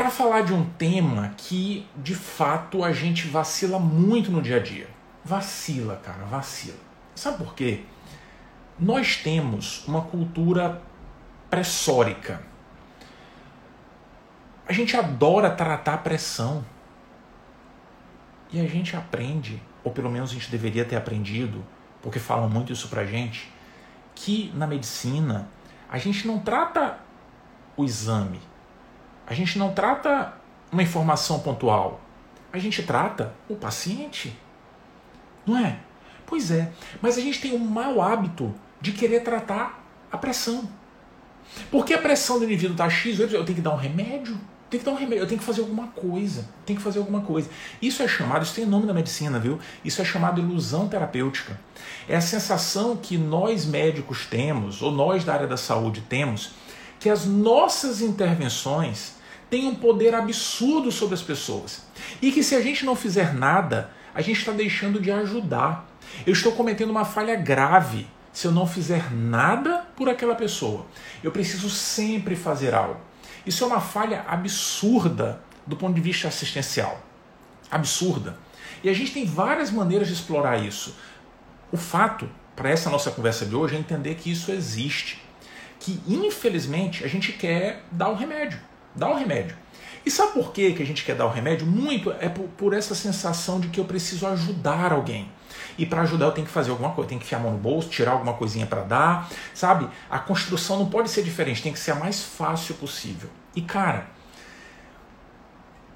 para falar de um tema que de fato a gente vacila muito no dia a dia. Vacila, cara, vacila. Sabe por quê? Nós temos uma cultura pressórica. A gente adora tratar a pressão. E a gente aprende, ou pelo menos a gente deveria ter aprendido, porque falam muito isso pra gente, que na medicina a gente não trata o exame, a gente não trata uma informação pontual, a gente trata o paciente. Não é? Pois é, mas a gente tem um mau hábito de querer tratar a pressão. Porque a pressão do indivíduo está X, eu tenho que dar um remédio, tem que dar um remédio, eu tenho que fazer alguma coisa, tem que fazer alguma coisa. Isso é chamado, isso tem nome na medicina, viu? Isso é chamado ilusão terapêutica. É a sensação que nós médicos temos, ou nós da área da saúde temos, que as nossas intervenções têm um poder absurdo sobre as pessoas. E que se a gente não fizer nada, a gente está deixando de ajudar. Eu estou cometendo uma falha grave se eu não fizer nada por aquela pessoa. Eu preciso sempre fazer algo. Isso é uma falha absurda do ponto de vista assistencial. Absurda. E a gente tem várias maneiras de explorar isso. O fato, para essa nossa conversa de hoje, é entender que isso existe. Que, infelizmente, a gente quer dar o um remédio. O um remédio. E sabe por que a gente quer dar o remédio? Muito é por, por essa sensação de que eu preciso ajudar alguém. E para ajudar eu tenho que fazer alguma coisa, tenho que enfiar a mão no bolso, tirar alguma coisinha para dar, sabe? A construção não pode ser diferente, tem que ser a mais fácil possível. E cara,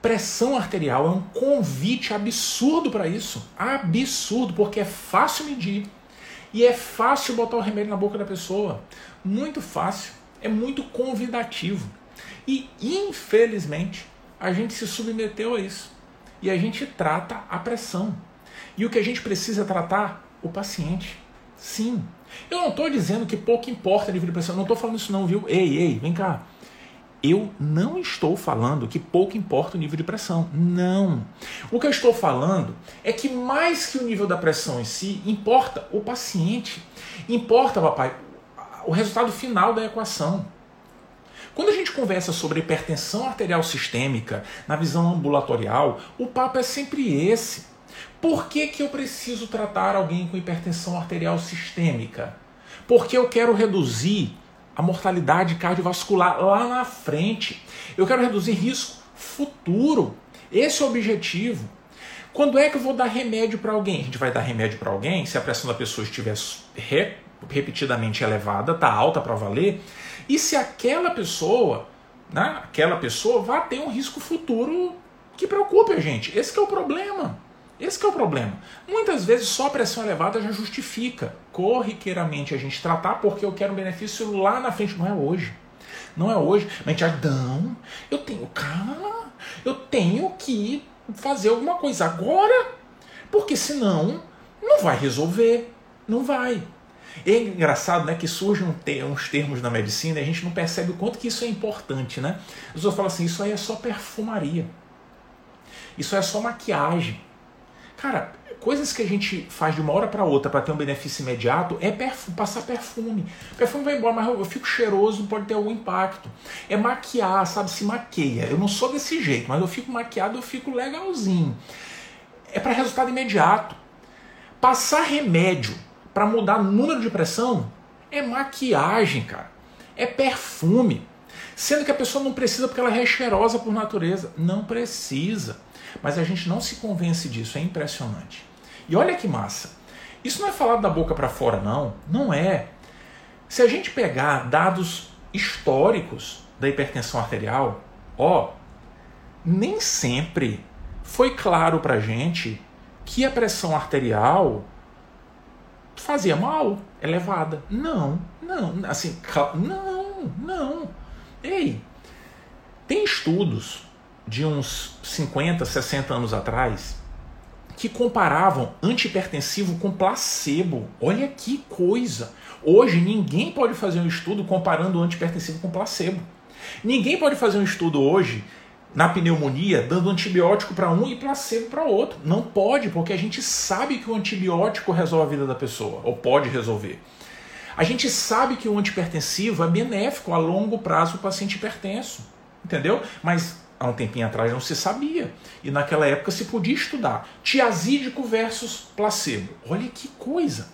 pressão arterial é um convite absurdo para isso. Absurdo, porque é fácil medir. E é fácil botar o remédio na boca da pessoa. Muito fácil. É muito convidativo. E, infelizmente, a gente se submeteu a isso. E a gente trata a pressão. E o que a gente precisa tratar o paciente. Sim. Eu não estou dizendo que pouco importa nível de pressão. Não estou falando isso não, viu? Ei, ei, vem cá. Eu não estou falando que pouco importa o nível de pressão. Não. O que eu estou falando é que mais que o nível da pressão em si, importa o paciente. Importa, papai, o resultado final da equação. Quando a gente conversa sobre hipertensão arterial sistêmica na visão ambulatorial, o papo é sempre esse. Por que, que eu preciso tratar alguém com hipertensão arterial sistêmica? Porque eu quero reduzir a mortalidade cardiovascular lá na frente. Eu quero reduzir risco futuro. Esse é o objetivo. Quando é que eu vou dar remédio para alguém? A gente vai dar remédio para alguém se a pressão da pessoa estiver repetidamente elevada, está alta para valer, e se aquela pessoa, né, aquela pessoa vai ter um risco futuro que preocupe a gente. Esse é o problema. Esse é o problema. Muitas vezes só a pressão elevada já justifica corriqueiramente a gente tratar porque eu quero um benefício lá na frente. Não é hoje. Não é hoje. Mas a gente, não, eu tenho, calma, eu tenho que fazer alguma coisa agora, porque senão não vai resolver. Não vai. É engraçado né, que surgem uns termos na medicina e a gente não percebe o quanto que isso é importante. Né? As pessoas falam assim, isso aí é só perfumaria. Isso é só maquiagem. Cara, coisas que a gente faz de uma hora para outra para ter um benefício imediato é passar perfume. Perfume vai embora, mas eu fico cheiroso, pode ter algum impacto. É maquiar, sabe? Se maqueia. Eu não sou desse jeito, mas eu fico maquiado, eu fico legalzinho. É para resultado imediato. Passar remédio para mudar número de pressão é maquiagem, cara. É perfume. Sendo que a pessoa não precisa porque ela é cheirosa por natureza. Não precisa. Mas a gente não se convence disso, é impressionante. E olha que massa. Isso não é falado da boca para fora, não. Não é. Se a gente pegar dados históricos da hipertensão arterial, ó, nem sempre foi claro para gente que a pressão arterial fazia mal, elevada. Não, não, assim, não, não. Ei, tem estudos de uns 50, 60 anos atrás que comparavam antihipertensivo com placebo. Olha que coisa! Hoje ninguém pode fazer um estudo comparando o antihipertensivo com placebo. Ninguém pode fazer um estudo hoje na pneumonia dando antibiótico para um e placebo para outro. Não pode, porque a gente sabe que o antibiótico resolve a vida da pessoa, ou pode resolver. A gente sabe que o antihipertensivo é benéfico a longo prazo o paciente hipertenso, entendeu? Mas há um tempinho atrás não se sabia. E naquela época se podia estudar. Tiazídico versus placebo. Olha que coisa.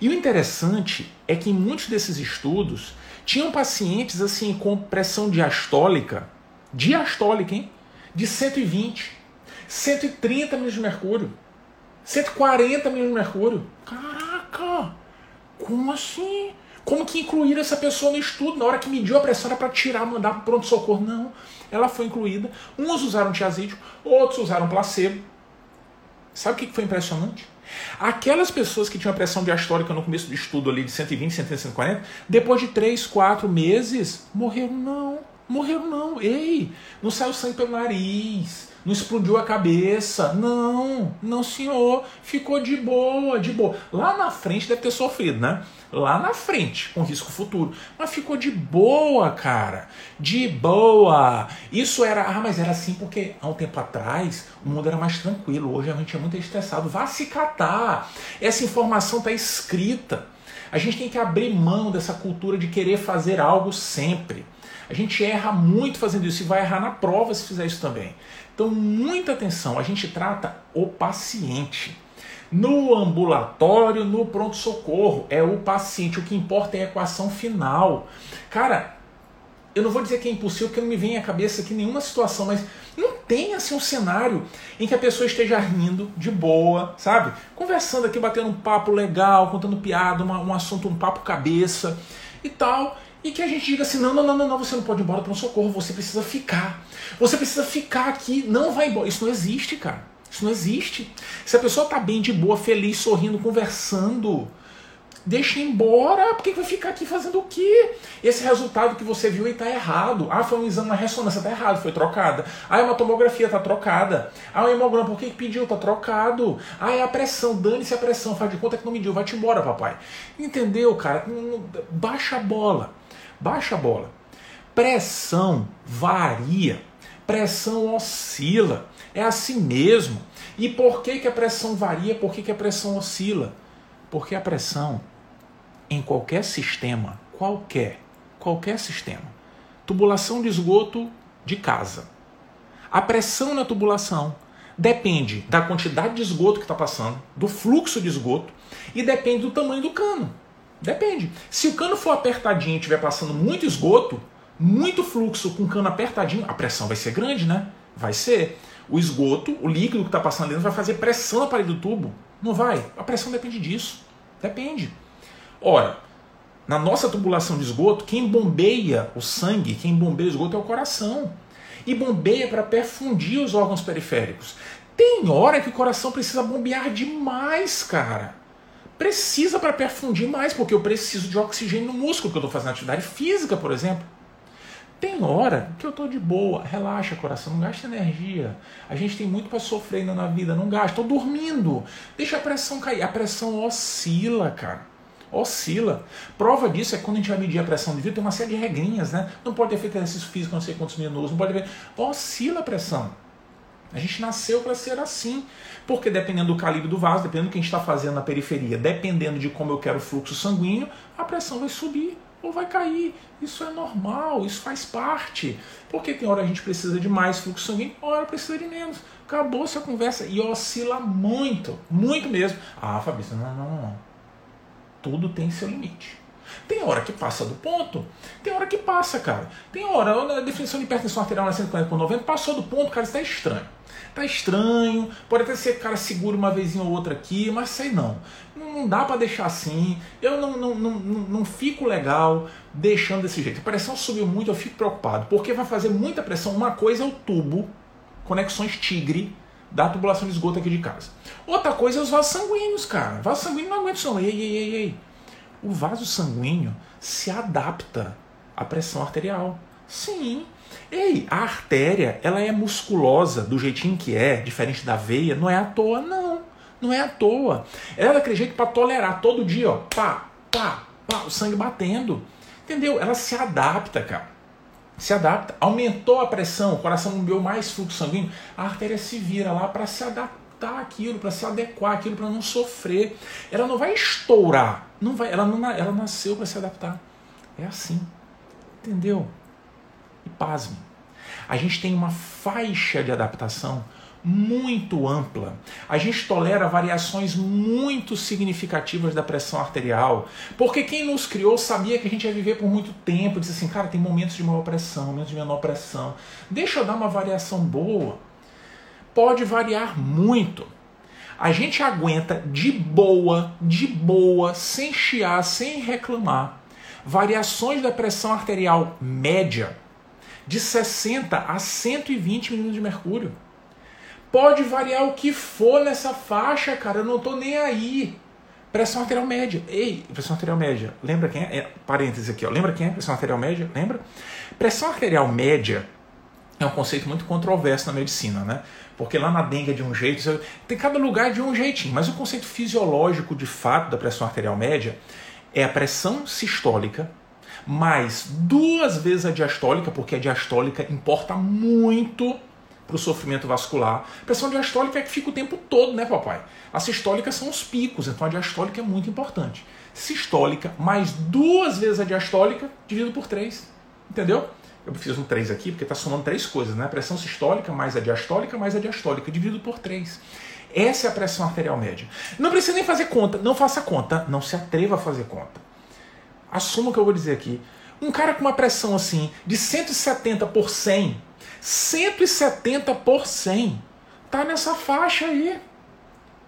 E o interessante é que em muitos desses estudos tinham pacientes assim com pressão diastólica, diastólica, hein? De 120, 130 milhas de mercúrio, 140 milhas de mercúrio. Caraca! Como assim? Como que incluíram essa pessoa no estudo? Na hora que mediu a pressão era para tirar, mandar para pronto-socorro. Não, ela foi incluída. Uns usaram tiazídico, outros usaram placebo. Sabe o que foi impressionante? Aquelas pessoas que tinham a pressão diastólica no começo do estudo ali de 120, 130, 140, depois de 3, 4 meses, morreram não. Morreram não. Ei, não saiu sangue pelo nariz, não explodiu a cabeça. Não, não senhor. Ficou de boa, de boa. Lá na frente deve ter sofrido, né? Lá na frente, com risco futuro. Mas ficou de boa, cara. De boa. Isso era. Ah, mas era assim porque há um tempo atrás o mundo era mais tranquilo. Hoje a gente é muito estressado. Vá se catar. Essa informação está escrita. A gente tem que abrir mão dessa cultura de querer fazer algo sempre. A gente erra muito fazendo isso e vai errar na prova se fizer isso também. Então, muita atenção, a gente trata o paciente. No ambulatório, no pronto-socorro, é o paciente. O que importa é a equação final. Cara, eu não vou dizer que é impossível, porque não me vem à cabeça aqui nenhuma situação, mas não tem assim um cenário em que a pessoa esteja rindo de boa, sabe? Conversando aqui, batendo um papo legal, contando piada, uma, um assunto, um papo cabeça e tal e que a gente diga assim: não, não, não, não, você não pode ir embora para um socorro, você precisa ficar. Você precisa ficar aqui, não vai embora. Isso não existe, cara. Isso não existe. Se a pessoa está bem, de boa, feliz, sorrindo, conversando, deixa embora. Por que vai ficar aqui fazendo o quê? Esse resultado que você viu está errado. Ah, foi um exame, uma ressonância, está errado, foi trocada. Ah, é uma tomografia, está trocada. Ah, o hemograma, por que pediu? Está trocado. Ah, é a pressão, dane-se a pressão, faz de conta que não mediu, vai-te embora, papai. Entendeu, cara? Baixa a bola. Baixa a bola. Pressão varia, pressão oscila. É assim mesmo. E por que, que a pressão varia? Por que, que a pressão oscila? Porque a pressão em qualquer sistema, qualquer, qualquer sistema, tubulação de esgoto de casa, a pressão na tubulação depende da quantidade de esgoto que está passando, do fluxo de esgoto e depende do tamanho do cano. Depende. Se o cano for apertadinho e estiver passando muito esgoto, muito fluxo com o cano apertadinho, a pressão vai ser grande, né? Vai ser. O esgoto, o líquido que está passando dentro, vai fazer pressão na parede do tubo. Não vai. A pressão depende disso. Depende. Ora, na nossa tubulação de esgoto, quem bombeia o sangue, quem bombeia o esgoto é o coração. E bombeia para perfundir os órgãos periféricos. Tem hora que o coração precisa bombear demais, cara precisa para perfundir mais, porque eu preciso de oxigênio no músculo, que eu estou fazendo atividade física, por exemplo. Tem hora que eu estou de boa, relaxa coração, não gasta energia. A gente tem muito para sofrer ainda na vida, não gasta. Estou dormindo, deixa a pressão cair. A pressão oscila, cara. Oscila. Prova disso é quando a gente vai medir a pressão de vida, tem uma série de regrinhas, né? Não pode ter feito exercício físico não sei quantos minutos, não pode ver. Oscila a pressão. A gente nasceu para ser assim. Porque dependendo do calibre do vaso, dependendo do que a gente está fazendo na periferia, dependendo de como eu quero o fluxo sanguíneo, a pressão vai subir ou vai cair. Isso é normal, isso faz parte. Porque tem hora a gente precisa de mais fluxo sanguíneo, hora precisa de menos. Acabou essa conversa e oscila muito, muito mesmo. Ah, Fabrício, não, não, não. Tudo tem seu limite. Tem hora que passa do ponto, tem hora que passa, cara. Tem hora, a definição de hipertensão arterial na 140 por 90 passou do ponto, cara, está estranho tá estranho, pode até ser cara segura uma vezinha ou outra aqui, mas sei não. Não dá para deixar assim. Eu não, não, não, não, fico legal deixando desse jeito. A pressão subiu muito, eu fico preocupado, porque vai fazer muita pressão. Uma coisa é o tubo, conexões tigre, da tubulação de esgoto aqui de casa. Outra coisa é os vasos sanguíneos, cara. Vaso sanguíneo não aguenta isso não. Ei, ei, ei, ei. O vaso sanguíneo se adapta à pressão arterial. Sim, Ei, a artéria, ela é musculosa do jeitinho que é, diferente da veia, não é à toa, não. Não é à toa. Ela é daquele para tolerar todo dia, ó, pá, pá, pá, o sangue batendo. Entendeu? Ela se adapta, cara. Se adapta. Aumentou a pressão, o coração não deu mais fluxo sanguíneo, a artéria se vira lá para se adaptar aquilo, para se adequar aquilo, para não sofrer. Ela não vai estourar, não vai, ela, não, ela nasceu para se adaptar. É assim. Entendeu? Pasme. A gente tem uma faixa de adaptação muito ampla. A gente tolera variações muito significativas da pressão arterial, porque quem nos criou sabia que a gente ia viver por muito tempo, disse assim, cara, tem momentos de maior pressão, momentos de menor pressão. Deixa eu dar uma variação boa. Pode variar muito. A gente aguenta de boa, de boa, sem chiar, sem reclamar, variações da pressão arterial média de 60 a 120 milímetros de mercúrio. Pode variar o que for nessa faixa, cara, eu não tô nem aí. Pressão arterial média. Ei, pressão arterial média. Lembra quem é? é parênteses aqui, ó. Lembra quem é pressão arterial média? Lembra? Pressão arterial média é um conceito muito controverso na medicina, né? Porque lá na dengue é de um jeito, tem cada lugar de um jeitinho, mas o conceito fisiológico de fato da pressão arterial média é a pressão sistólica mais duas vezes a diastólica, porque a diastólica importa muito para o sofrimento vascular. Pressão diastólica é que fica o tempo todo, né, papai? A sistólica são os picos, então a diastólica é muito importante. Sistólica mais duas vezes a diastólica dividido por três. Entendeu? Eu fiz um 3 aqui porque está somando três coisas, né? Pressão sistólica mais a diastólica mais a diastólica, dividido por 3. Essa é a pressão arterial média. Não precisa nem fazer conta, não faça conta, não se atreva a fazer conta. Assuma o que eu vou dizer aqui. Um cara com uma pressão assim de 170 por 100 170 por 100. Tá nessa faixa aí.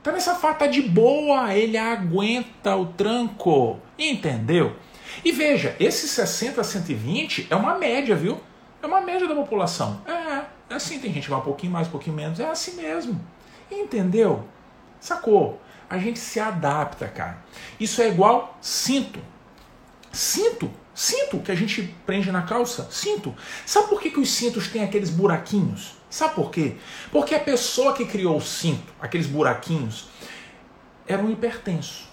Tá nessa faixa, tá de boa, ele aguenta o tranco. Entendeu? E veja, esse 60 a 120 é uma média, viu? É uma média da população. É, é assim, tem gente que vai um pouquinho mais, um pouquinho menos. É assim mesmo. Entendeu? Sacou? A gente se adapta, cara. Isso é igual cinto. Cinto Cinto que a gente prende na calça, cinto. Sabe por que, que os cintos têm aqueles buraquinhos? Sabe por quê? Porque a pessoa que criou o cinto, aqueles buraquinhos, era um hipertenso.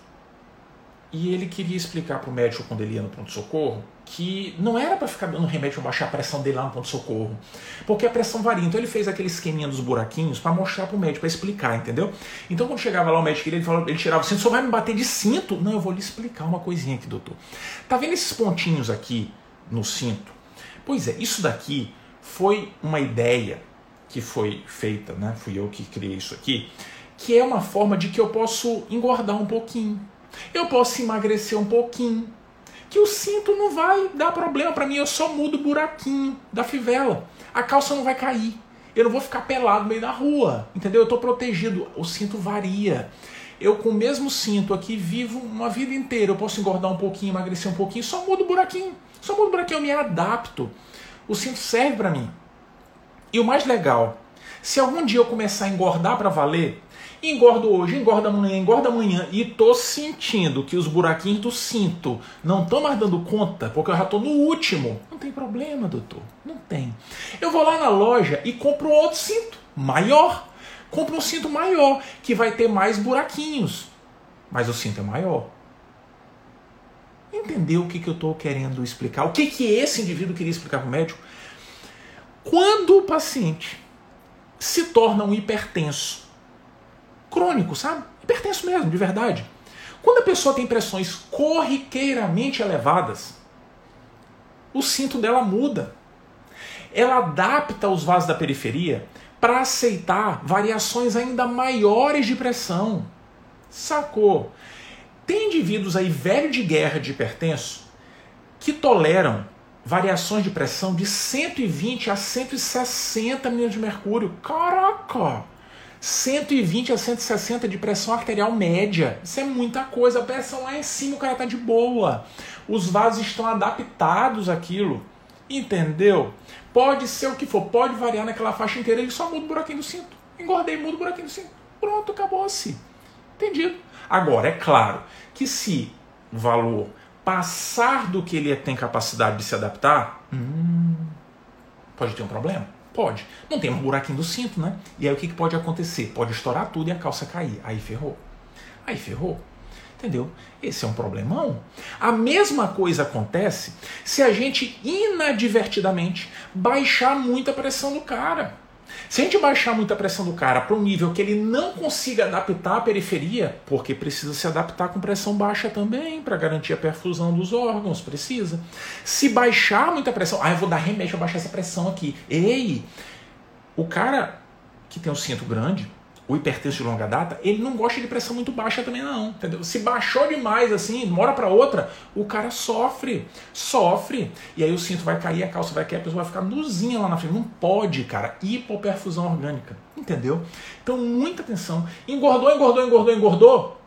E ele queria explicar para o médico quando ele ia no pronto-socorro que não era para ficar dando remédio para baixar a pressão dele lá no ponto-socorro, porque a pressão varia. Então ele fez aquele esqueminha dos buraquinhos para mostrar para o médico, para explicar, entendeu? Então quando chegava lá o médico, ele, falava, ele tirava o cinto, só vai me bater de cinto? Não, eu vou lhe explicar uma coisinha aqui, doutor. Tá vendo esses pontinhos aqui no cinto? Pois é, isso daqui foi uma ideia que foi feita, né? Fui eu que criei isso aqui, que é uma forma de que eu posso engordar um pouquinho. Eu posso emagrecer um pouquinho que o cinto não vai dar problema para mim, eu só mudo o buraquinho da fivela. A calça não vai cair. Eu não vou ficar pelado no meio da rua, entendeu? Eu estou protegido. O cinto varia. Eu com o mesmo cinto aqui vivo uma vida inteira. Eu posso engordar um pouquinho, emagrecer um pouquinho, só mudo o buraquinho. Só mudo o buraquinho, eu me adapto. O cinto serve para mim. E o mais legal, se algum dia eu começar a engordar para valer, Engordo hoje, engorda amanhã, engorda amanhã e tô sentindo que os buraquinhos do cinto não estão mais dando conta, porque eu já tô no último. Não tem problema, doutor. Não tem. Eu vou lá na loja e compro outro cinto, maior. Compro um cinto maior, que vai ter mais buraquinhos. Mas o cinto é maior. Entendeu o que, que eu estou querendo explicar? O que, que esse indivíduo queria explicar para o médico? Quando o paciente se torna um hipertenso, crônico, sabe? Hipertenso mesmo, de verdade. Quando a pessoa tem pressões corriqueiramente elevadas, o cinto dela muda. Ela adapta os vasos da periferia para aceitar variações ainda maiores de pressão. Sacou? Tem indivíduos aí velho de guerra de hipertenso que toleram variações de pressão de 120 a 160 milhões de mercúrio. Caraca! 120 a 160 de pressão arterial média. Isso é muita coisa. A pressão lá em cima, o cara tá de boa. Os vasos estão adaptados àquilo. Entendeu? Pode ser o que for, pode variar naquela faixa inteira, ele só muda o buraquinho do cinto. Engordei, muda o buraquinho do cinto. Pronto, acabou-se. Entendido? Agora, é claro que se o valor passar do que ele tem capacidade de se adaptar, hum, pode ter um problema. Pode. Não tem um buraquinho do cinto, né? E aí o que, que pode acontecer? Pode estourar tudo e a calça cair. Aí ferrou. Aí ferrou. Entendeu? Esse é um problemão. A mesma coisa acontece se a gente inadvertidamente baixar muito a pressão do cara. Se a gente baixar muito a pressão do cara para um nível que ele não consiga adaptar a periferia, porque precisa se adaptar com pressão baixa também, para garantir a perfusão dos órgãos, precisa. Se baixar muita pressão, ah, eu vou dar remédio para baixar essa pressão aqui. Ei, o cara que tem um cinto grande, o hipertenso de longa data, ele não gosta de pressão muito baixa também não, entendeu? Se baixou demais assim, de uma hora para outra, o cara sofre, sofre, e aí o cinto vai cair, a calça vai cair, a pessoa vai ficar nuzinha lá na frente. Não pode, cara, hipoperfusão orgânica, entendeu? Então muita atenção. Engordou, engordou, engordou, engordou,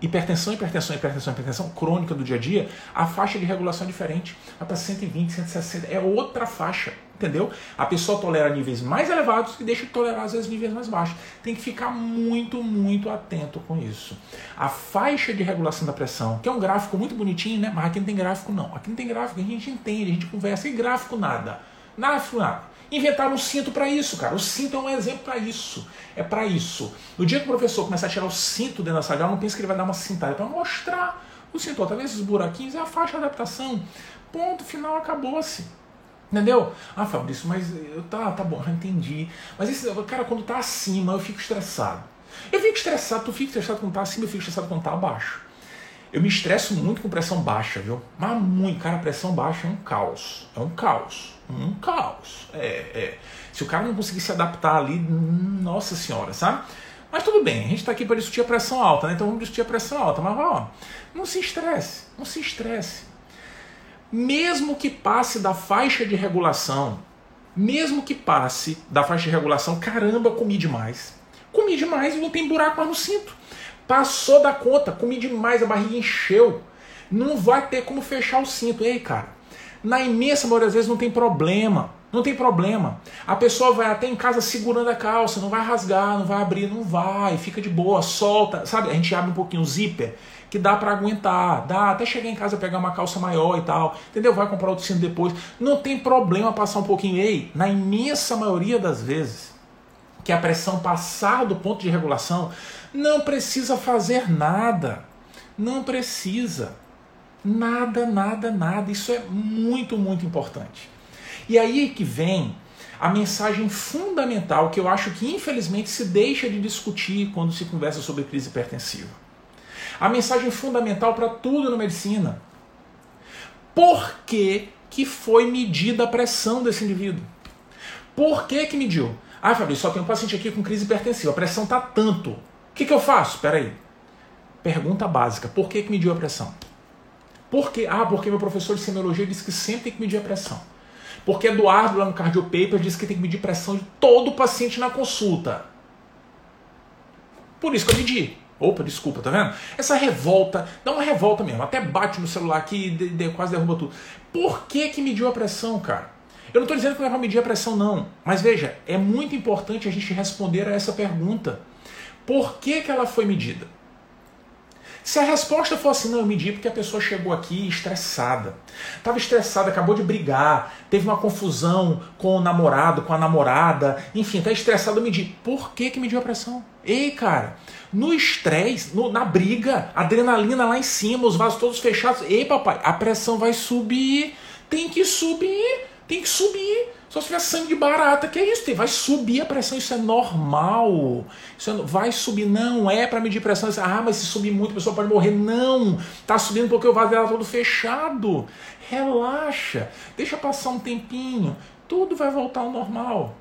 hipertensão, hipertensão, hipertensão, hipertensão crônica do dia a dia, a faixa de regulação é diferente. Vai para 120, 160, é outra faixa, entendeu? A pessoa tolera níveis mais elevados e deixa de tolerar às vezes níveis mais baixos. Tem que ficar muito, muito atento com isso. A faixa de regulação da pressão, que é um gráfico muito bonitinho, né? Mas aqui não tem gráfico não. Aqui não tem gráfico, a gente entende, a gente conversa e gráfico nada. Gráfico nada. Inventaram um cinto para isso, cara. O cinto é um exemplo para isso. É para isso. No dia que o professor começar a tirar o cinto dentro da sala, não pense que ele vai dar uma cintada, para mostrar o cinto. Tá vendo esses buraquinhos? É a faixa de adaptação. Ponto final, acabou-se. Entendeu? Ah, Fabrício, mas eu tá, tá bom, entendi. Mas esse, cara, quando tá acima, eu fico estressado. Eu fico estressado, tu fica estressado quando tá acima, eu fico estressado quando tá abaixo. Eu me estresso muito com pressão baixa, viu? Mas muito, cara, pressão baixa é um caos. É um caos. Um caos. É, é. Se o cara não conseguir se adaptar ali, nossa senhora, sabe? Mas tudo bem, a gente está aqui para discutir a pressão alta, né? Então vamos discutir a pressão alta. Mas ó, não se estresse, não se estresse. Mesmo que passe da faixa de regulação, mesmo que passe da faixa de regulação, caramba, comi demais. Comi demais e não tem buraco mais no cinto. Passou da conta, comi demais, a barriga encheu. Não vai ter como fechar o cinto. Ei, cara, na imensa maioria das vezes não tem problema. Não tem problema. A pessoa vai até em casa segurando a calça, não vai rasgar, não vai abrir, não vai, fica de boa, solta. Sabe, a gente abre um pouquinho o zíper, que dá para aguentar, dá até chegar em casa pegar uma calça maior e tal, entendeu? Vai comprar outro cinto depois. Não tem problema passar um pouquinho. Ei, na imensa maioria das vezes que a pressão passar do ponto de regulação, não precisa fazer nada. Não precisa. Nada, nada, nada. Isso é muito, muito importante. E aí que vem a mensagem fundamental que eu acho que infelizmente se deixa de discutir quando se conversa sobre crise hipertensiva. A mensagem fundamental para tudo na medicina. Por que, que foi medida a pressão desse indivíduo? Por que, que mediu? Ah, Fabrício, só tem um paciente aqui com crise hipertensiva, a pressão está tanto. O que, que eu faço? Espera aí. Pergunta básica: por que, que mediu a pressão? Por quê? Ah, porque meu professor de semiologia disse que sempre tem que medir a pressão. Porque Eduardo, lá no Cardio Paper, disse que tem que medir pressão de todo paciente na consulta. Por isso que eu medi. Opa, desculpa, tá vendo? Essa revolta, dá uma revolta mesmo, até bate no celular aqui de, de, quase derruba tudo. Por que que mediu a pressão, cara? Eu não estou dizendo que não é para medir a pressão, não. Mas veja, é muito importante a gente responder a essa pergunta. Por que, que ela foi medida? Se a resposta fosse não, eu medi porque a pessoa chegou aqui estressada. Estava estressada, acabou de brigar, teve uma confusão com o namorado, com a namorada, enfim, está estressado, eu medi. Por que, que mediu a pressão? Ei, cara, no estresse, na briga, adrenalina lá em cima, os vasos todos fechados. Ei, papai, a pressão vai subir. Tem que subir, tem que subir. Só se tiver sangue de barata, que é isso? Vai subir a pressão, isso é normal. Isso é, vai subir, não é para medir pressão. Ah, mas se subir muito a pessoa pode morrer. Não, tá subindo porque o vaso dela tá todo fechado. Relaxa, deixa passar um tempinho, tudo vai voltar ao normal.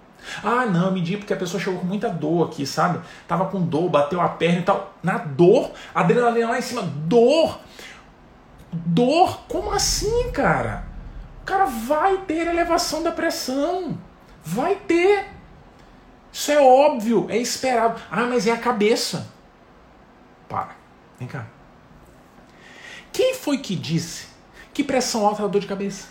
Ah, não, medi porque a pessoa chegou com muita dor aqui, sabe? Tava com dor, bateu a perna e tal. Na dor, adrenalina lá em cima, dor. Dor? Como assim, cara? Cara vai ter elevação da pressão. Vai ter. Isso é óbvio, é esperado. Ah, mas é a cabeça. Para. Vem cá. Quem foi que disse que pressão alta dá dor de cabeça?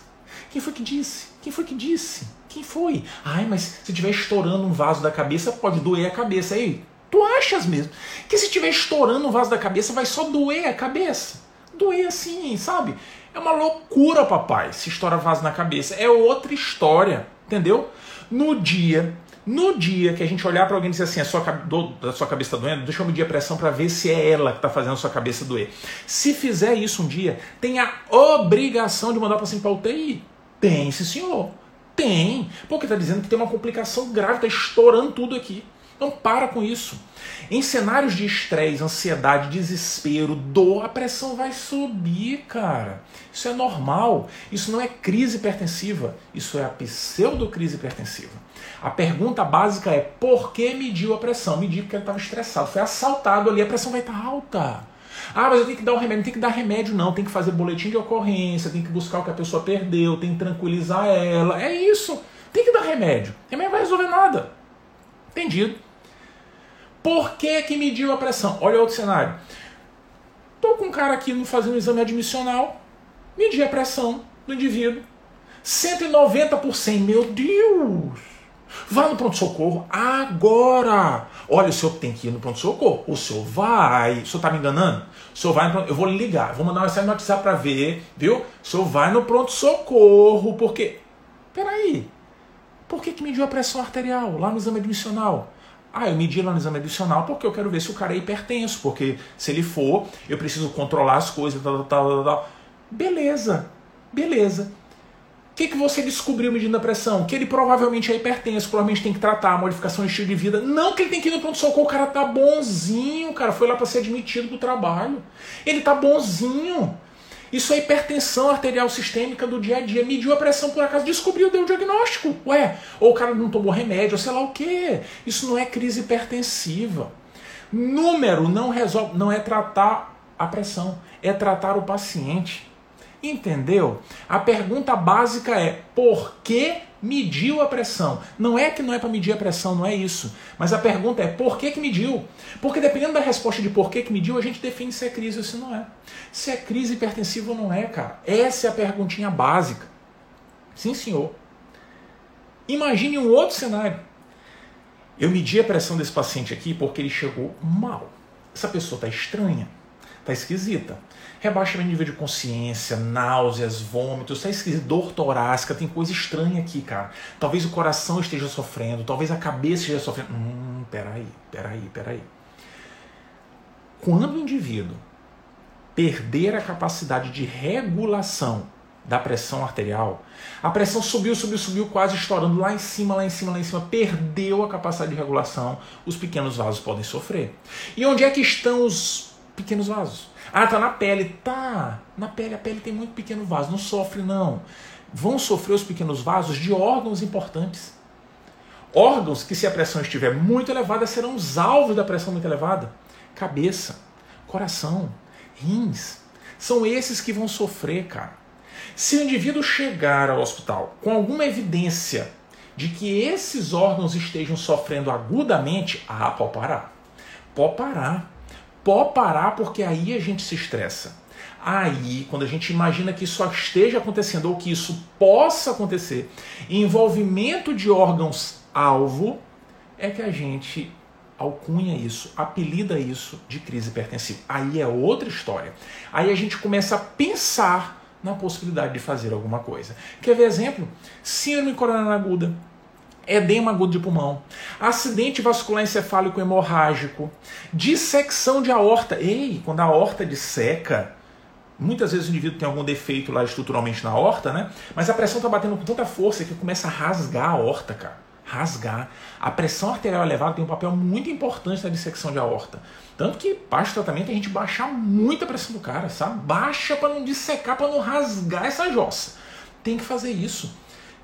Quem foi que disse? Quem foi que disse? Quem foi? Ai, mas se estiver estourando um vaso da cabeça, pode doer a cabeça. Aí, tu achas mesmo que se estiver estourando um vaso da cabeça, vai só doer a cabeça? Doer assim, sabe? É uma loucura, papai, se estoura vaso na cabeça. É outra história, entendeu? No dia, no dia que a gente olhar para alguém e dizer assim, a sua, do, a sua cabeça está doendo, deixa eu medir a pressão para ver se é ela que está fazendo a sua cabeça doer. Se fizer isso um dia, tem a obrigação de mandar o paciente UTI. Tem, sim senhor. Tem, porque está dizendo que tem uma complicação grave, está estourando tudo aqui. Então para com isso. Em cenários de estresse, ansiedade, desespero, dor, a pressão vai subir, cara. Isso é normal. Isso não é crise hipertensiva. Isso é a pseudocrise hipertensiva. A pergunta básica é: por que mediu a pressão? Mediu porque ele estava estressado. Foi assaltado ali, a pressão vai estar tá alta. Ah, mas eu tenho que dar um remédio. Não tem que dar remédio, não. Tem que fazer boletim de ocorrência, tem que buscar o que a pessoa perdeu, tem que tranquilizar ela. É isso. Tem que dar remédio. Remédio não vai resolver nada. Entendido? Por que, que mediu a pressão? Olha outro cenário. Tô com um cara aqui fazendo um exame admissional, medi a pressão do indivíduo. 190 por 100. Meu Deus! Vá no pronto-socorro agora. Olha, o senhor tem que ir no pronto-socorro. O senhor vai. O senhor está me enganando? O senhor vai no pronto... Eu vou ligar, vou mandar uma mensagem no WhatsApp para ver, viu? O senhor vai no pronto-socorro, porque. Peraí. Por que, que mediu a pressão arterial lá no exame admissional? Ah, eu medi lá no exame admissional porque eu quero ver se o cara é hipertenso, porque se ele for, eu preciso controlar as coisas, tal, tal, tal, tal. Beleza, beleza que, que você descobriu medindo a pressão? Que ele provavelmente é hipertenso, provavelmente tem que tratar a modificação de estilo de vida. Não que ele tem que ir no pronto-socorro, o cara tá bonzinho, cara, foi lá para ser admitido do trabalho. Ele tá bonzinho. Isso é hipertensão arterial sistêmica do dia a dia. Mediu a pressão por acaso, descobriu, deu o diagnóstico. Ué, ou o cara não tomou remédio, ou sei lá o quê. Isso não é crise hipertensiva. Número não resolve, não é tratar a pressão, é tratar o paciente. Entendeu? A pergunta básica é: por que mediu a pressão? Não é que não é para medir a pressão, não é isso. Mas a pergunta é: por que, que mediu? Porque dependendo da resposta de por que, que mediu, a gente define se é crise ou se não é. Se é crise hipertensiva ou não é, cara. Essa é a perguntinha básica. Sim, senhor. Imagine um outro cenário. Eu medi a pressão desse paciente aqui porque ele chegou mal. Essa pessoa está estranha, está esquisita rebaixamento de nível de consciência, náuseas, vômitos, tá esquisito, dor torácica, tem coisa estranha aqui, cara. Talvez o coração esteja sofrendo, talvez a cabeça esteja sofrendo. Hum, peraí, peraí, peraí. Quando o indivíduo perder a capacidade de regulação da pressão arterial, a pressão subiu, subiu, subiu, quase estourando lá em cima, lá em cima, lá em cima, perdeu a capacidade de regulação, os pequenos vasos podem sofrer. E onde é que estão os pequenos vasos? Ah, tá na pele. Tá, na pele. A pele tem muito pequeno vaso. Não sofre, não. Vão sofrer os pequenos vasos de órgãos importantes. Órgãos que, se a pressão estiver muito elevada, serão os alvos da pressão muito elevada. Cabeça, coração, rins. São esses que vão sofrer, cara. Se o indivíduo chegar ao hospital com alguma evidência de que esses órgãos estejam sofrendo agudamente, ah, pode parar. Pode parar pode parar porque aí a gente se estressa. Aí, quando a gente imagina que isso esteja acontecendo ou que isso possa acontecer, envolvimento de órgãos-alvo, é que a gente alcunha isso, apelida isso de crise hipertensiva. Aí é outra história. Aí a gente começa a pensar na possibilidade de fazer alguma coisa. Quer ver exemplo? Síndrome coronariana aguda edema agudo de pulmão, acidente vascular encefálico hemorrágico, dissecção de aorta. Ei, quando a aorta disseca, muitas vezes o indivíduo tem algum defeito lá estruturalmente na aorta, né? Mas a pressão está batendo com tanta força que começa a rasgar a aorta, cara. Rasgar. A pressão arterial elevada tem um papel muito importante na dissecção de aorta. Tanto que, parte do tratamento, a gente baixar muito a pressão do cara, sabe? Baixa para não dissecar, para não rasgar essa jossa. Tem que fazer isso.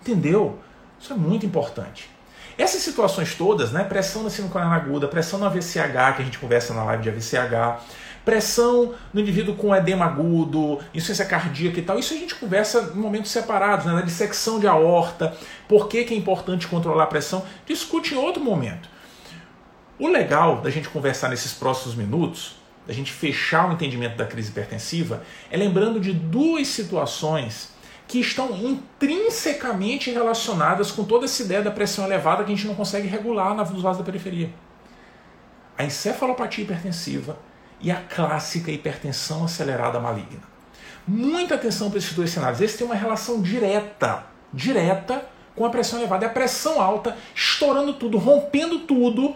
Entendeu? Isso é muito importante. Essas situações todas, né, pressão na síndrome aguda, pressão no AVCH, que a gente conversa na live de AVCH, pressão no indivíduo com edema agudo, insuficiência cardíaca e tal, isso a gente conversa em momentos separados, né, na dissecção de aorta, por que, que é importante controlar a pressão, discute em outro momento. O legal da gente conversar nesses próximos minutos, da gente fechar o entendimento da crise hipertensiva, é lembrando de duas situações que estão intrinsecamente relacionadas com toda essa ideia da pressão elevada que a gente não consegue regular nos vasos da periferia. A encefalopatia hipertensiva e a clássica hipertensão acelerada maligna. Muita atenção para esses dois cenários. Esse tem uma relação direta, direta com a pressão elevada. É a pressão alta estourando tudo, rompendo tudo,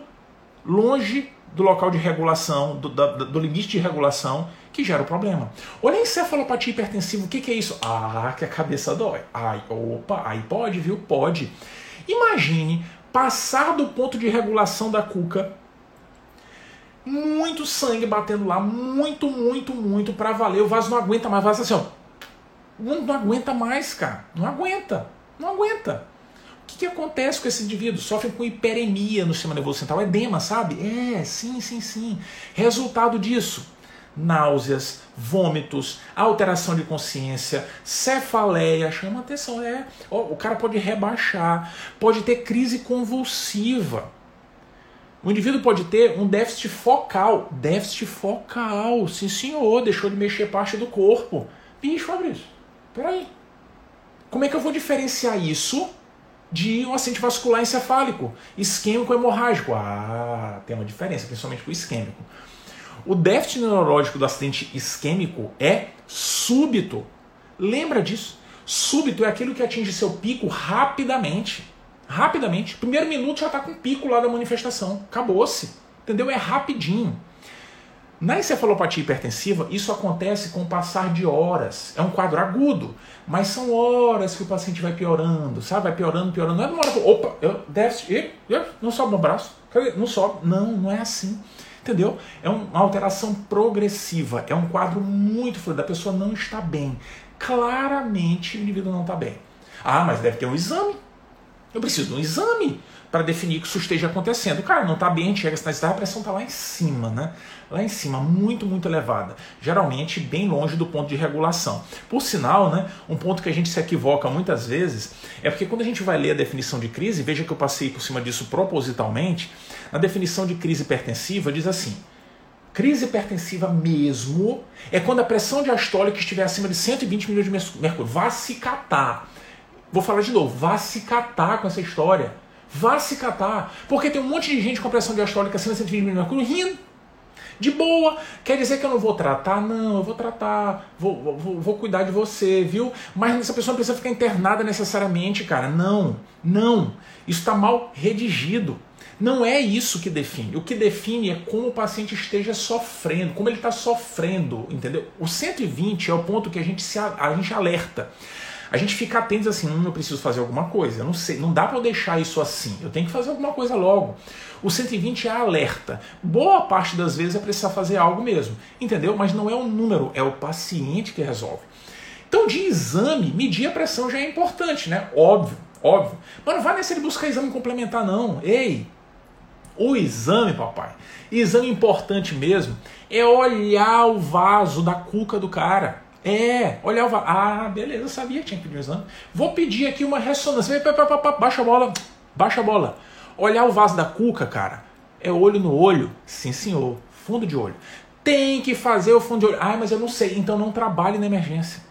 longe do local de regulação, do, do, do, limite de regulação que gera o problema. Olha a encefalopatia hipertensiva, o que, que é isso? Ah, que a cabeça dói. Ai, opa, aí pode, viu? Pode. Imagine passar do ponto de regulação da cuca, muito sangue batendo lá, muito, muito, muito para valer. O vaso não aguenta mais, o vaso assim, ó. Não, não aguenta mais, cara. Não aguenta. Não aguenta. Que, que acontece com esse indivíduo? Sofre com hiperemia no sistema nervoso central, edema, sabe? É, sim, sim, sim. Resultado disso: náuseas, vômitos, alteração de consciência, cefaleia, chama atenção, é. O cara pode rebaixar, pode ter crise convulsiva. O indivíduo pode ter um déficit focal. Déficit focal, sim senhor, deixou de mexer parte do corpo. Bicho, Fabrício, peraí. Como é que eu vou diferenciar isso de um acidente vascular encefálico, isquêmico hemorrágico. Ah, tem uma diferença, principalmente para o isquêmico. O déficit neurológico do acidente isquêmico é súbito. Lembra disso? Súbito é aquilo que atinge seu pico rapidamente. Rapidamente. Primeiro minuto já está com o pico lá da manifestação. Acabou-se. Entendeu? É rapidinho. Na encefalopatia hipertensiva, isso acontece com o passar de horas. É um quadro agudo, mas são horas que o paciente vai piorando, sabe? Vai piorando, piorando. Não é uma hora, opa, eu, déficit, eu, não sobe o braço, não sobe. Não, não é assim. Entendeu? É uma alteração progressiva, é um quadro muito fluido, a pessoa não está bem. Claramente o indivíduo não está bem. Ah, mas deve ter um exame. Eu preciso de um exame para definir que isso esteja acontecendo. Cara não está bem, chega a pressão está lá em cima, né? Lá em cima, muito, muito elevada. Geralmente bem longe do ponto de regulação. Por sinal, né, um ponto que a gente se equivoca muitas vezes é porque quando a gente vai ler a definição de crise, veja que eu passei por cima disso propositalmente, na definição de crise hipertensiva diz assim: Crise hipertensiva mesmo é quando a pressão diastólica estiver acima de 120 milhões de mercúrio. Vá se catar. Vou falar de novo, vá se catar com essa história. Vá se catar. Porque tem um monte de gente com pressão diastólica acima de 120 milhões de mercúrio rindo. De boa. Quer dizer que eu não vou tratar? Não, eu vou tratar. Vou, vou, vou cuidar de você, viu? Mas essa pessoa não precisa ficar internada necessariamente, cara. Não, não. Isso está mal redigido. Não é isso que define. O que define é como o paciente esteja sofrendo, como ele está sofrendo, entendeu? O 120 é o ponto que a gente se a gente alerta a gente fica atento assim, hum, eu preciso fazer alguma coisa, não sei, não dá para eu deixar isso assim, eu tenho que fazer alguma coisa logo. O 120 é alerta. Boa parte das vezes é precisar fazer algo mesmo, entendeu? Mas não é o número, é o paciente que resolve. Então, de exame, medir a pressão já é importante, né? Óbvio, óbvio. Mas não vai nessa de buscar exame complementar, não. Ei, o exame, papai, exame importante mesmo é olhar o vaso da cuca do cara. É, olhar o Ah, beleza, eu sabia que tinha que pedir um exame. Vou pedir aqui uma ressonância. Baixa a bola, baixa a bola. Olhar o vaso da cuca, cara, é olho no olho. Sim, senhor. Fundo de olho. Tem que fazer o fundo de olho. Ah, mas eu não sei. Então não trabalhe na emergência.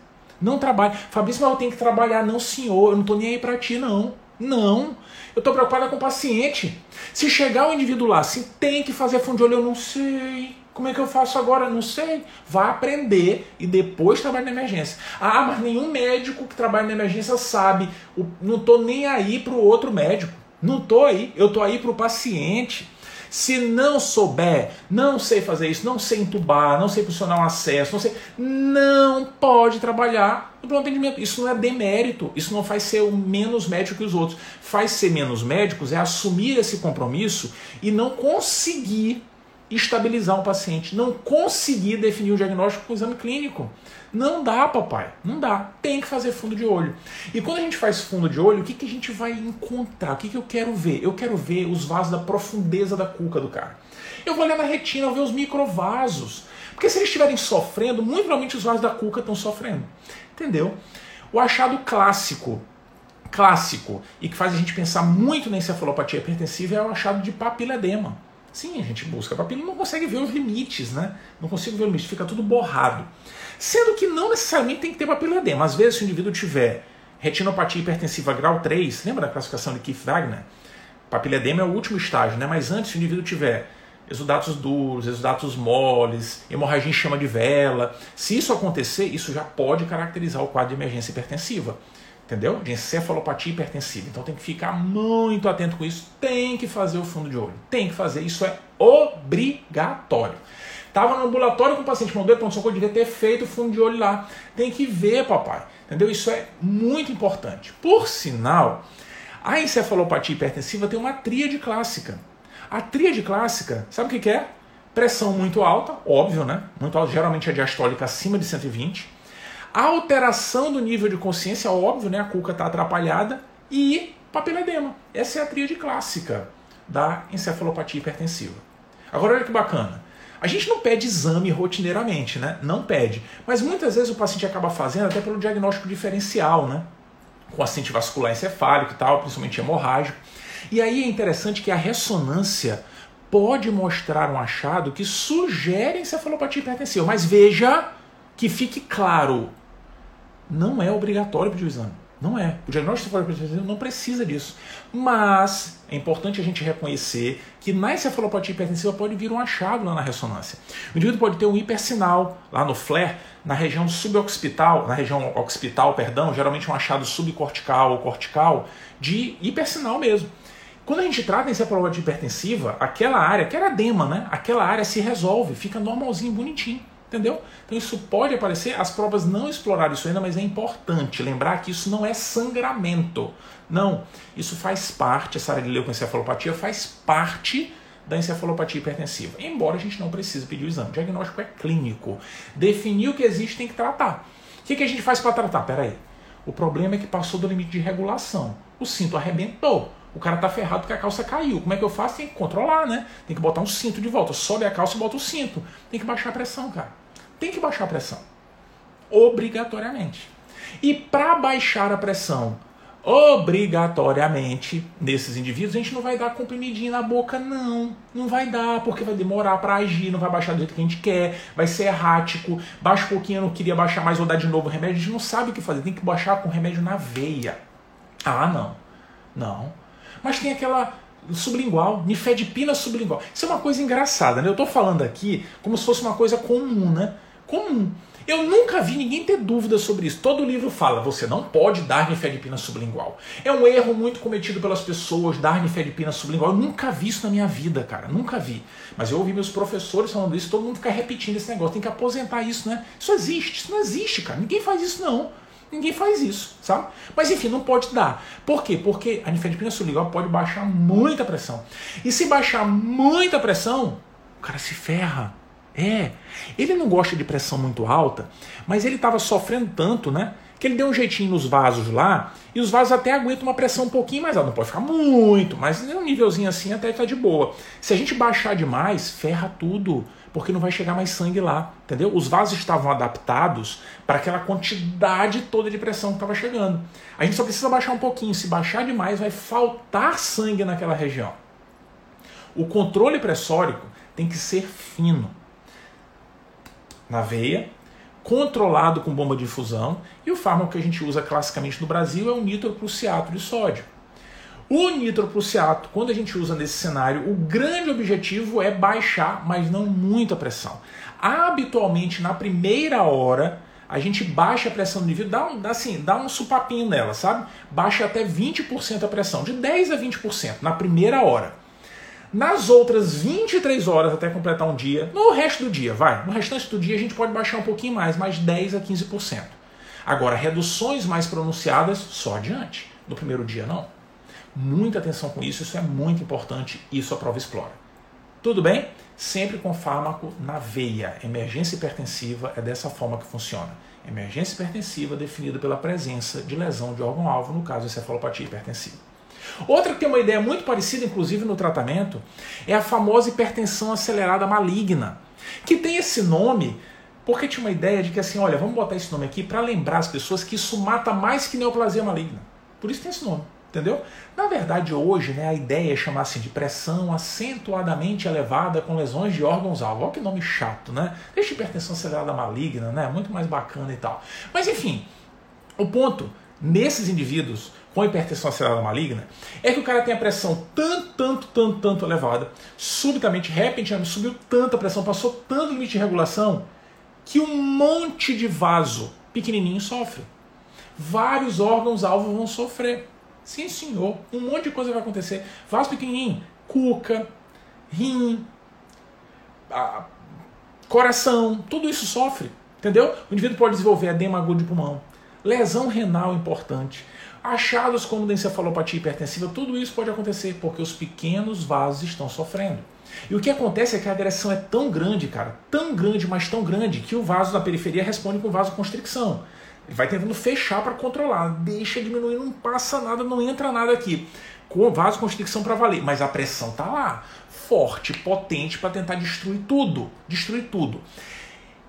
Não trabalhe. Fabrício, mas eu tenho que trabalhar. Não, senhor. Eu não tô nem aí pra ti, não. Não. Eu tô preocupada com o paciente. Se chegar o um indivíduo lá, se tem que fazer fundo de olho, eu não sei. Como é que eu faço agora? Não sei. Vá aprender e depois trabalhe na emergência. Ah, mas nenhum médico que trabalha na emergência sabe. Não estou nem aí para o outro médico. Não estou aí. Eu estou aí para o paciente. Se não souber, não sei fazer isso, não sei entubar, não sei funcionar um acesso, não sei, não pode trabalhar no atendimento. Isso não é demérito, isso não faz ser o menos médico que os outros. Faz ser menos médicos é assumir esse compromisso e não conseguir estabilizar um paciente, não conseguir definir o diagnóstico com o exame clínico. Não dá, papai, não dá. Tem que fazer fundo de olho. E quando a gente faz fundo de olho, o que, que a gente vai encontrar? O que, que eu quero ver? Eu quero ver os vasos da profundeza da cuca do cara. Eu vou olhar na retina, ver os microvasos. Porque se eles estiverem sofrendo, muito provavelmente os vasos da cuca estão sofrendo. Entendeu? O achado clássico clássico e que faz a gente pensar muito na encefalopatia hipertensiva é o achado de papiledema. Sim, a gente busca papila e não consegue ver os limites, né? Não consigo ver os limites, fica tudo borrado. Sendo que não necessariamente tem que ter papiledema. Às vezes, se o indivíduo tiver retinopatia hipertensiva grau 3, lembra da classificação de Keith Wagner? Papiledema é o último estágio, né? Mas antes, se o indivíduo tiver exudatos duros, exudatos moles, hemorragia em chama de vela, se isso acontecer, isso já pode caracterizar o quadro de emergência hipertensiva. Entendeu? De encefalopatia hipertensiva. Então tem que ficar muito atento com isso. Tem que fazer o fundo de olho. Tem que fazer. Isso é obrigatório. Estava no ambulatório com o paciente mandou ponto socorro, devia ter feito o fundo de olho lá. Tem que ver, papai. Entendeu? Isso é muito importante. Por sinal, a encefalopatia hipertensiva tem uma tríade clássica. A tríade clássica, sabe o que, que é? Pressão muito alta, óbvio, né? Muito alta, geralmente a diastólica acima de 120 alteração do nível de consciência, óbvio, né? A cuca está atrapalhada e papiledema. Essa é a tríade clássica da encefalopatia hipertensiva. Agora olha que bacana. A gente não pede exame rotineiramente, né? Não pede. Mas muitas vezes o paciente acaba fazendo até pelo diagnóstico diferencial, né? Com acidente vascular encefálico e tal, principalmente hemorrágico. E aí é interessante que a ressonância pode mostrar um achado que sugere encefalopatia hipertensiva. Mas veja que fique claro, não é obrigatório pedir o exame. Não é. O diagnóstico cefalopatia não precisa disso. Mas é importante a gente reconhecer que na encefalopatia hipertensiva pode vir um achado lá na ressonância. O indivíduo pode ter um hipersinal lá no FLAIR, na região suboccipital, na região occipital, perdão, geralmente um achado subcortical ou cortical de hipersinal mesmo. Quando a gente trata a encefalopatia hipertensiva, aquela área, que era edema, né? Aquela área se resolve, fica normalzinho, bonitinho. Entendeu? Então isso pode aparecer, as provas não exploraram isso ainda, mas é importante lembrar que isso não é sangramento. Não, isso faz parte, essa área de leucoencefalopatia faz parte da encefalopatia hipertensiva. Embora a gente não precise pedir o exame. O diagnóstico é clínico. Definir o que existe tem que tratar. O que, que a gente faz para tratar? Pera aí. O problema é que passou do limite de regulação. O cinto arrebentou. O cara tá ferrado porque a calça caiu. Como é que eu faço? Tem que controlar, né? Tem que botar um cinto de volta. Sobe a calça e bota o cinto. Tem que baixar a pressão, cara. Tem que baixar a pressão. Obrigatoriamente. E para baixar a pressão obrigatoriamente nesses indivíduos, a gente não vai dar comprimidinho na boca, não. Não vai dar, porque vai demorar para agir, não vai baixar do jeito que a gente quer, vai ser errático. Baixa um pouquinho, eu não queria baixar mais, vou dar de novo o remédio. A gente não sabe o que fazer, tem que baixar com remédio na veia. Ah, não. Não. Mas tem aquela sublingual, nifedipina sublingual. Isso é uma coisa engraçada, né? Eu estou falando aqui como se fosse uma coisa comum, né? Comum. Eu nunca vi ninguém ter dúvida sobre isso. Todo livro fala, você não pode dar nifedipina sublingual. É um erro muito cometido pelas pessoas dar nifedipina sublingual. Eu nunca vi isso na minha vida, cara. Nunca vi. Mas eu ouvi meus professores falando isso, todo mundo fica repetindo esse negócio. Tem que aposentar isso, né? Isso existe. Isso não existe, cara. Ninguém faz isso, não. Ninguém faz isso, sabe? Mas enfim, não pode dar. Por quê? Porque a nifedipina sublingual pode baixar muita pressão. E se baixar muita pressão, o cara se ferra. É. Ele não gosta de pressão muito alta, mas ele estava sofrendo tanto, né? Que ele deu um jeitinho nos vasos lá, e os vasos até aguentam uma pressão um pouquinho mais alta. Não pode ficar muito, mas um nívelzinho assim até está de boa. Se a gente baixar demais, ferra tudo porque não vai chegar mais sangue lá, entendeu? Os vasos estavam adaptados para aquela quantidade toda de pressão que estava chegando. A gente só precisa baixar um pouquinho. Se baixar demais, vai faltar sangue naquela região. O controle pressórico tem que ser fino. Na veia, controlado com bomba de infusão, e o fármaco que a gente usa classicamente no Brasil é o nitroprussiato de sódio. O nitroprussiato, quando a gente usa nesse cenário, o grande objetivo é baixar, mas não muito a pressão. Habitualmente, na primeira hora, a gente baixa a pressão do indivíduo, dá um, assim, dá um supapinho nela, sabe? Baixa até 20% a pressão, de 10% a 20% na primeira hora. Nas outras 23 horas até completar um dia, no resto do dia, vai, no restante do dia a gente pode baixar um pouquinho mais, mais 10 a 15%. Agora, reduções mais pronunciadas só adiante. No primeiro dia, não. Muita atenção com isso, isso é muito importante, isso a prova explora. Tudo bem? Sempre com fármaco na veia. Emergência hipertensiva é dessa forma que funciona. Emergência hipertensiva definida pela presença de lesão de órgão-alvo, no caso, encefalopatia hipertensiva. Outra que tem uma ideia muito parecida, inclusive no tratamento, é a famosa hipertensão acelerada maligna, que tem esse nome porque tinha uma ideia de que assim, olha, vamos botar esse nome aqui para lembrar as pessoas que isso mata mais que neoplasia maligna. Por isso tem esse nome. Entendeu? Na verdade, hoje, né, a ideia é chamar assim de pressão acentuadamente elevada com lesões de órgãos-alvo. Olha que nome chato, né? Deixa hipertensão acelerada maligna, né? Muito mais bacana e tal. Mas enfim, o ponto nesses indivíduos com hipertensão acelerada maligna é que o cara tem a pressão tanto, tanto, tanto, tanto elevada, subitamente, repentinamente, subiu tanta pressão, passou tanto limite de regulação, que um monte de vaso pequenininho sofre. vários órgãos-alvo vão sofrer. Sim, senhor. Um monte de coisa vai acontecer. Vaso pequenininho, cuca, rim, coração, tudo isso sofre. Entendeu? O indivíduo pode desenvolver edema agudo de pulmão, lesão renal importante, achados como encefalopatia hipertensiva, tudo isso pode acontecer porque os pequenos vasos estão sofrendo. E o que acontece é que a agressão é tão grande, cara, tão grande, mas tão grande, que o vaso da periferia responde com vasoconstricção. Ele vai tentando fechar para controlar, deixa diminuir, não passa nada, não entra nada aqui. Com vasoconstricção para valer, mas a pressão tá lá, forte, potente para tentar destruir tudo, destruir tudo.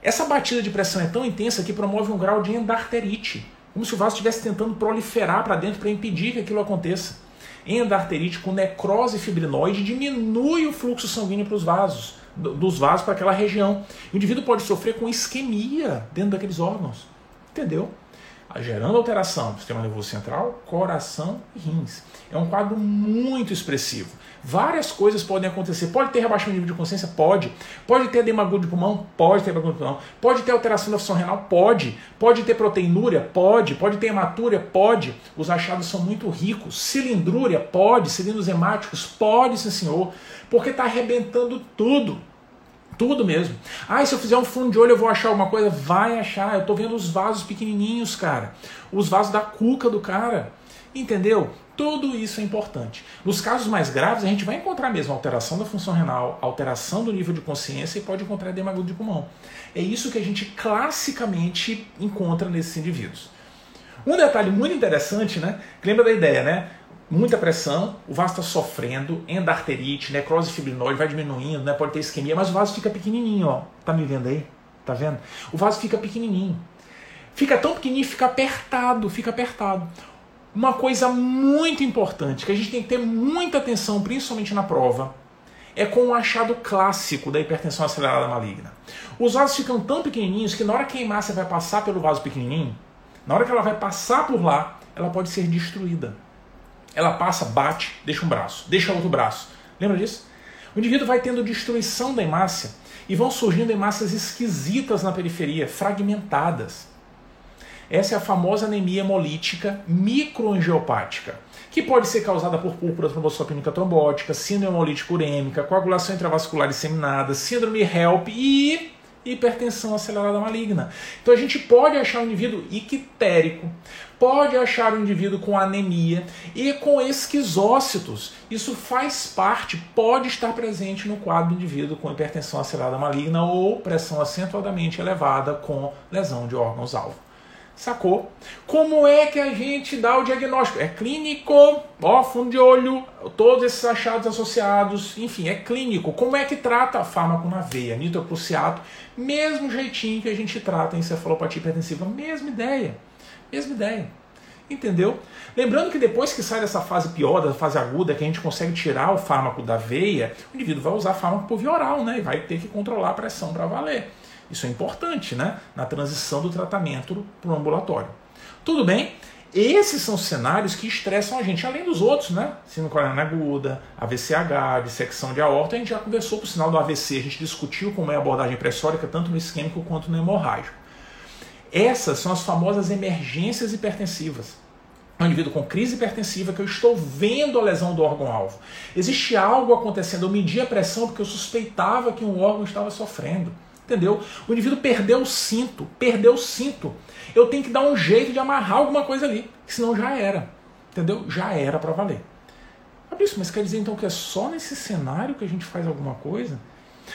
Essa batida de pressão é tão intensa que promove um grau de endarterite, como se o vaso estivesse tentando proliferar para dentro para impedir que aquilo aconteça. Endarterite com necrose fibrinoide diminui o fluxo sanguíneo para os vasos, dos vasos para aquela região. O indivíduo pode sofrer com isquemia dentro daqueles órgãos. Entendeu? Gerando alteração do sistema nervoso central, coração e rins. É um quadro muito expressivo. Várias coisas podem acontecer. Pode ter rebaixamento de nível de consciência? Pode. Pode ter agudo de pulmão? Pode ter agudo de pulmão. Pode ter alteração da função renal? Pode. Pode ter proteinúria? Pode. Pode ter hematúria? Pode. Os achados são muito ricos. Cilindrúria? Pode. Cilindros hemáticos? Pode, sim senhor. Porque está arrebentando tudo. Tudo mesmo. Ah, se eu fizer um fundo de olho eu vou achar alguma coisa? Vai achar. Eu estou vendo os vasos pequenininhos, cara. Os vasos da cuca do cara. Entendeu? Tudo isso é importante. Nos casos mais graves, a gente vai encontrar mesmo alteração da função renal, alteração do nível de consciência e pode encontrar edema de pulmão. É isso que a gente classicamente encontra nesses indivíduos. Um detalhe muito interessante, né? Lembra da ideia, né? Muita pressão, o vaso está sofrendo, endarterite, necrose fibrinoide, vai diminuindo, né? pode ter isquemia, mas o vaso fica pequenininho, ó. Tá me vendo aí? Tá vendo? O vaso fica pequenininho. Fica tão pequenininho, fica apertado, fica apertado. Uma coisa muito importante, que a gente tem que ter muita atenção, principalmente na prova, é com o achado clássico da hipertensão acelerada maligna. Os vasos ficam tão pequenininhos que na hora que a hemácia vai passar pelo vaso pequenininho, na hora que ela vai passar por lá, ela pode ser destruída. Ela passa, bate, deixa um braço, deixa outro braço. Lembra disso? O indivíduo vai tendo destruição da hemácia e vão surgindo hemácias esquisitas na periferia, fragmentadas. Essa é a famosa anemia hemolítica microangiopática, que pode ser causada por púrpura trombocitopênica trombótica, síndrome hemolítica urêmica, coagulação intravascular disseminada, síndrome HELP e hipertensão acelerada maligna. Então a gente pode achar um indivíduo ictérico, pode achar um indivíduo com anemia e com esquizócitos. Isso faz parte, pode estar presente no quadro do indivíduo com hipertensão acelerada maligna ou pressão acentuadamente elevada com lesão de órgãos-alvo. Sacou? Como é que a gente dá o diagnóstico? É clínico, ó, fundo de olho, todos esses achados associados, enfim, é clínico. Como é que trata fármaco na veia? Nitroprusiato, mesmo jeitinho que a gente trata a encefalopatia hipertensiva, mesma ideia, mesma ideia. Entendeu? Lembrando que depois que sai dessa fase pior, da fase aguda, que a gente consegue tirar o fármaco da veia, o indivíduo vai usar fármaco por via oral, né? E vai ter que controlar a pressão para valer. Isso é importante né, na transição do tratamento para o ambulatório. Tudo bem? Esses são cenários que estressam a gente, além dos outros, né? Síndrome coronariana aguda, AVCH, dissecção de aorta. A gente já conversou com o sinal do AVC, a gente discutiu como é a abordagem pressórica, tanto no isquêmico quanto no hemorrágico. Essas são as famosas emergências hipertensivas. Um indivíduo com crise hipertensiva que eu estou vendo a lesão do órgão-alvo. Existe algo acontecendo, eu medi a pressão porque eu suspeitava que um órgão estava sofrendo. Entendeu? O indivíduo perdeu o cinto, perdeu o cinto. Eu tenho que dar um jeito de amarrar alguma coisa ali, senão já era. Entendeu? Já era para valer. Fabrício, mas quer dizer então que é só nesse cenário que a gente faz alguma coisa?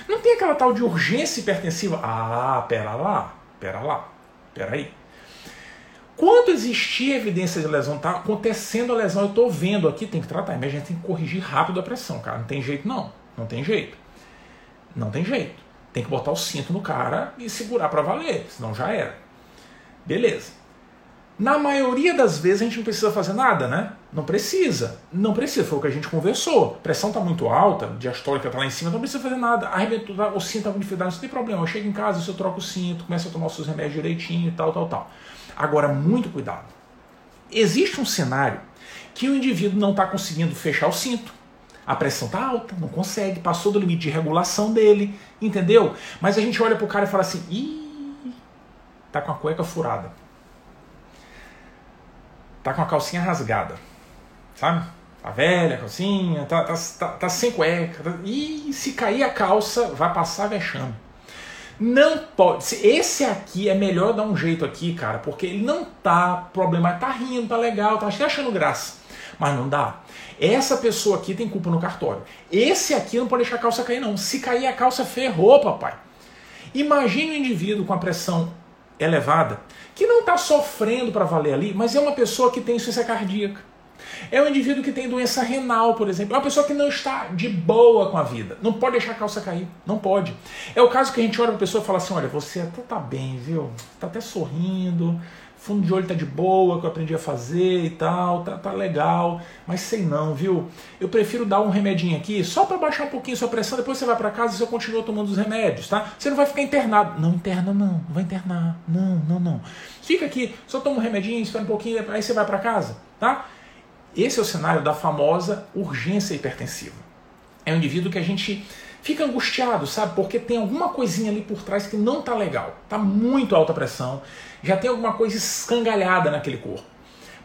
Não tem aquela tal de urgência hipertensiva? Ah, pera lá, pera lá, pera aí. Quando existir evidência de lesão, tá acontecendo a lesão, eu estou vendo aqui, tem que tratar, mas a gente tem que corrigir rápido a pressão, cara. Não tem jeito não, não tem jeito. Não tem jeito. Tem que botar o cinto no cara e segurar para valer, senão já era. Beleza. Na maioria das vezes a gente não precisa fazer nada, né? Não precisa. Não precisa, foi o que a gente conversou. A pressão está muito alta, diastólica está lá em cima, não precisa fazer nada. Arrebentou, o cinto está com dificuldade, não tem problema. Eu chego em casa, eu troco o cinto, começo a tomar os seus remédios direitinho e tal, tal, tal. Agora, muito cuidado. Existe um cenário que o indivíduo não está conseguindo fechar o cinto a pressão tá alta, não consegue, passou do limite de regulação dele, entendeu? Mas a gente olha pro cara e fala assim: ih, tá com a cueca furada. tá com a calcinha rasgada, sabe? Tá velha calcinha, tá, tá, tá, tá sem cueca. Tá... E se cair a calça, vai passar vexame. Não pode. Esse aqui é melhor dar um jeito aqui, cara, porque ele não tá problema, tá rindo, tá legal, tá achando graça. Mas não dá. Essa pessoa aqui tem culpa no cartório. Esse aqui não pode deixar a calça cair, não. Se cair a calça, ferrou, papai. Imagine um indivíduo com a pressão elevada, que não está sofrendo para valer ali, mas é uma pessoa que tem insuficiência cardíaca é um indivíduo que tem doença renal, por exemplo. É uma pessoa que não está de boa com a vida. Não pode deixar a calça cair. Não pode. É o caso que a gente olha para a pessoa e fala assim: olha, você até tá bem, viu? Tá até sorrindo. Fundo de olho tá de boa, que eu aprendi a fazer e tal, tá, tá legal, mas sei não, viu? Eu prefiro dar um remedinho aqui só para baixar um pouquinho sua pressão, depois você vai para casa e você continua tomando os remédios, tá? Você não vai ficar internado. Não interna não, não vai internar. Não, não, não. Fica aqui, só toma um remedinho, espera um pouquinho, aí você vai para casa, tá? Esse é o cenário da famosa urgência hipertensiva. É um indivíduo que a gente fica angustiado, sabe? Porque tem alguma coisinha ali por trás que não tá legal. Tá muito alta pressão, já tem alguma coisa escangalhada naquele corpo.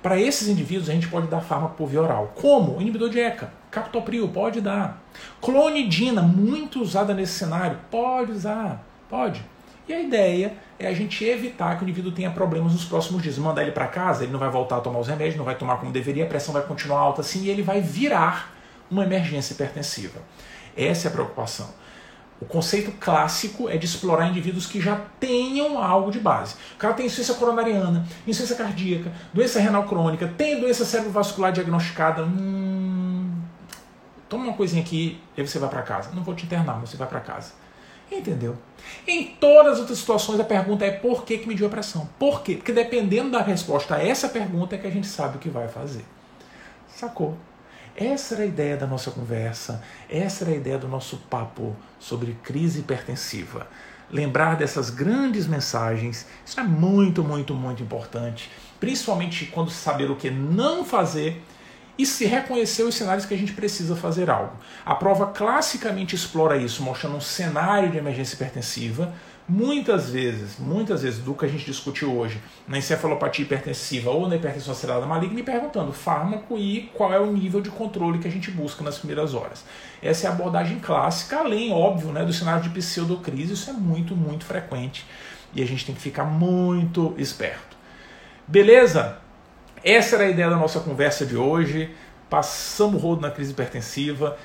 Para esses indivíduos, a gente pode dar fármaco por via oral. Como? Inibidor de ECA. Captopril, pode dar. Clonidina, muito usada nesse cenário. Pode usar, pode. E a ideia é a gente evitar que o indivíduo tenha problemas nos próximos dias. Mandar ele para casa, ele não vai voltar a tomar os remédios, não vai tomar como deveria, a pressão vai continuar alta assim e ele vai virar uma emergência hipertensiva. Essa é a preocupação. O conceito clássico é de explorar indivíduos que já tenham algo de base. O cara tem insuficiência coronariana, insuficiência cardíaca, doença renal crônica, tem doença cerebrovascular diagnosticada. Hum, toma uma coisinha aqui e você vai para casa. Não vou te internar, mas você vai para casa. Entendeu? Em todas as outras situações, a pergunta é por que, que mediu a pressão? Por quê? Porque dependendo da resposta a essa pergunta é que a gente sabe o que vai fazer. Sacou? Essa era a ideia da nossa conversa, essa era a ideia do nosso papo sobre crise hipertensiva. Lembrar dessas grandes mensagens, isso é muito, muito, muito importante, principalmente quando saber o que não fazer e se reconhecer os cenários que a gente precisa fazer algo. A prova classicamente explora isso, mostrando um cenário de emergência hipertensiva, muitas vezes, muitas vezes, do que a gente discutiu hoje, na encefalopatia hipertensiva ou na hipertensão acelerada maligna, me perguntando fármaco e qual é o nível de controle que a gente busca nas primeiras horas. Essa é a abordagem clássica, além, óbvio, né, do cenário de pseudocrise, isso é muito, muito frequente e a gente tem que ficar muito esperto. Beleza? Essa era a ideia da nossa conversa de hoje. Passamos o rodo na crise hipertensiva.